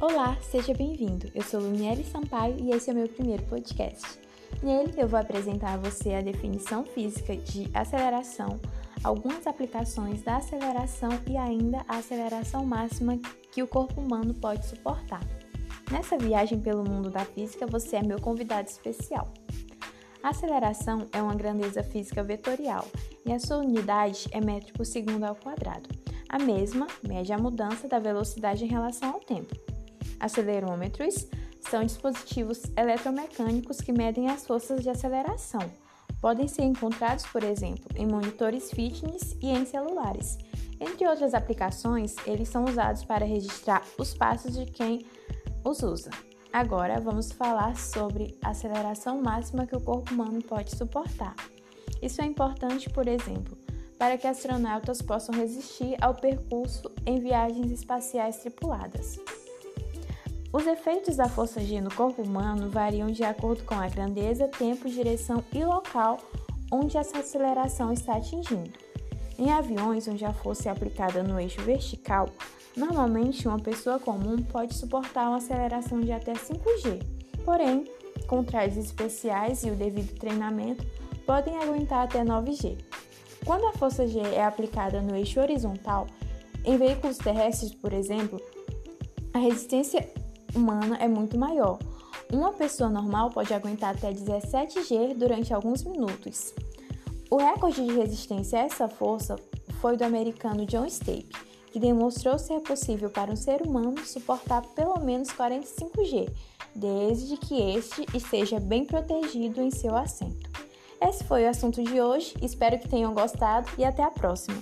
Olá, seja bem-vindo. Eu sou Luniele Sampaio e esse é o meu primeiro podcast. Nele eu vou apresentar a você a definição física de aceleração, algumas aplicações da aceleração e ainda a aceleração máxima que o corpo humano pode suportar. Nessa viagem pelo mundo da física, você é meu convidado especial. A aceleração é uma grandeza física vetorial e a sua unidade é metro por segundo ao quadrado. A mesma mede a mudança da velocidade em relação ao tempo. Acelerômetros são dispositivos eletromecânicos que medem as forças de aceleração. Podem ser encontrados, por exemplo, em monitores fitness e em celulares. Entre outras aplicações, eles são usados para registrar os passos de quem os usa. Agora vamos falar sobre a aceleração máxima que o corpo humano pode suportar. Isso é importante, por exemplo, para que astronautas possam resistir ao percurso em viagens espaciais tripuladas. Os efeitos da força G no corpo humano variam de acordo com a grandeza, tempo, direção e local onde essa aceleração está atingindo. Em aviões onde a força é aplicada no eixo vertical, normalmente uma pessoa comum pode suportar uma aceleração de até 5G. Porém, com trajes especiais e o devido treinamento, podem aguentar até 9G. Quando a força G é aplicada no eixo horizontal, em veículos terrestres, por exemplo, a resistência humana é muito maior. Uma pessoa normal pode aguentar até 17 G durante alguns minutos. O recorde de resistência a essa força foi do americano John Stape, que demonstrou ser possível para um ser humano suportar pelo menos 45 G, desde que este esteja bem protegido em seu assento. Esse foi o assunto de hoje, espero que tenham gostado e até a próxima!